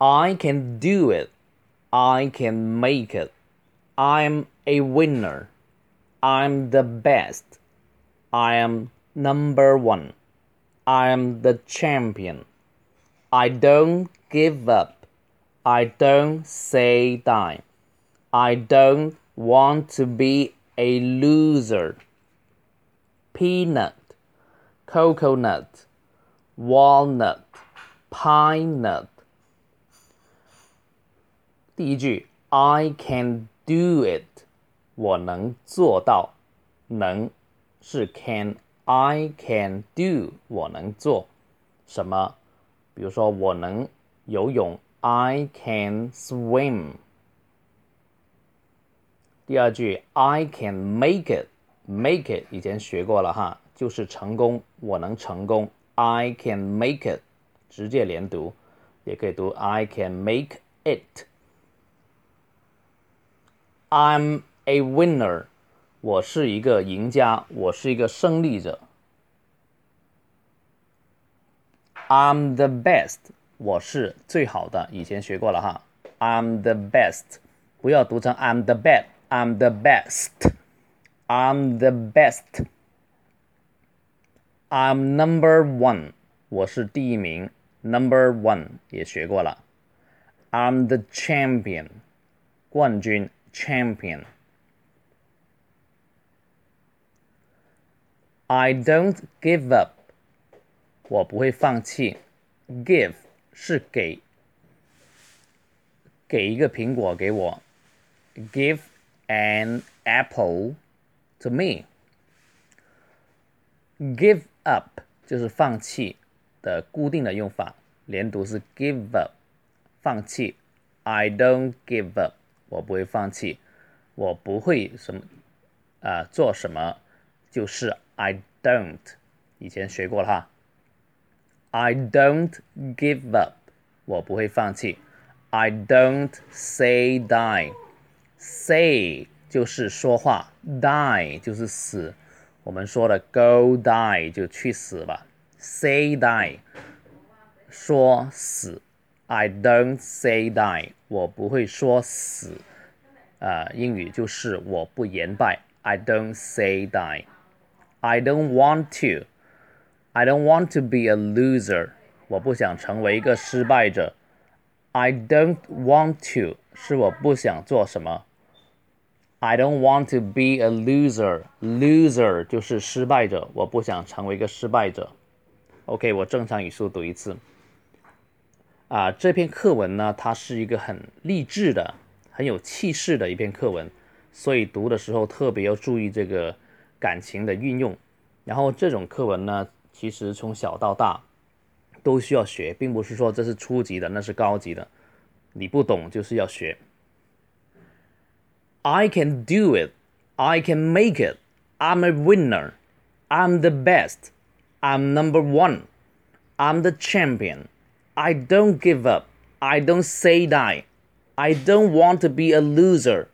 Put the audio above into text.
I can do it. I can make it. I'm a winner. I'm the best. I am number one. I am the champion. I don't give up. I don't say die. I don't want to be a loser. Peanut, coconut, walnut, pine nut. 第一句，I can do it，我能做到，能是 can，I can do，我能做什么？比如说，我能游泳，I can swim。第二句，I can make it，make it 以前学过了哈，就是成功，我能成功，I can make it，直接连读，也可以读 I can make it。I'm a winner，我是一个赢家，我是一个胜利者。I'm the best，我是最好的，以前学过了哈。I'm the best，不要读成 I'm the best，I'm the best，I'm the best。I'm number one，我是第一名，number one 也学过了。I'm the champion，冠军。 champion. I don't give up. 我不会放弃。Give 是给，给一个苹果给我。Give an apple to me. Give up 就是放弃的固定的用法，连读是 give up，放弃。I don't give up. 我不会放弃，我不会什么啊做什么，就是 I don't，以前学过了哈。I don't give up，我不会放弃。I don't say die，say 就是说话，die 就是死。我们说的 go die 就去死吧，say die 说死。I don't say die，我不会说死，啊，英语就是我不言败。I don't say die。I don't want to。I don't want to be a loser。我不想成为一个失败者。I don't want to 是我不想做什么。I don't want to be a loser。Loser 就是失败者，我不想成为一个失败者。OK，我正常语速读一次。啊，这篇课文呢，它是一个很励志的、很有气势的一篇课文，所以读的时候特别要注意这个感情的运用。然后这种课文呢，其实从小到大都需要学，并不是说这是初级的，那是高级的，你不懂就是要学。I can do it, I can make it, I'm a winner, I'm the best, I'm number one, I'm the champion. I don't give up. I don't say die. I don't want to be a loser.